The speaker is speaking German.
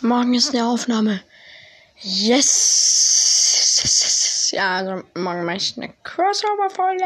Morgen ist eine Aufnahme. Yes! Ja, also morgen mache ich eine Crossover-Folge.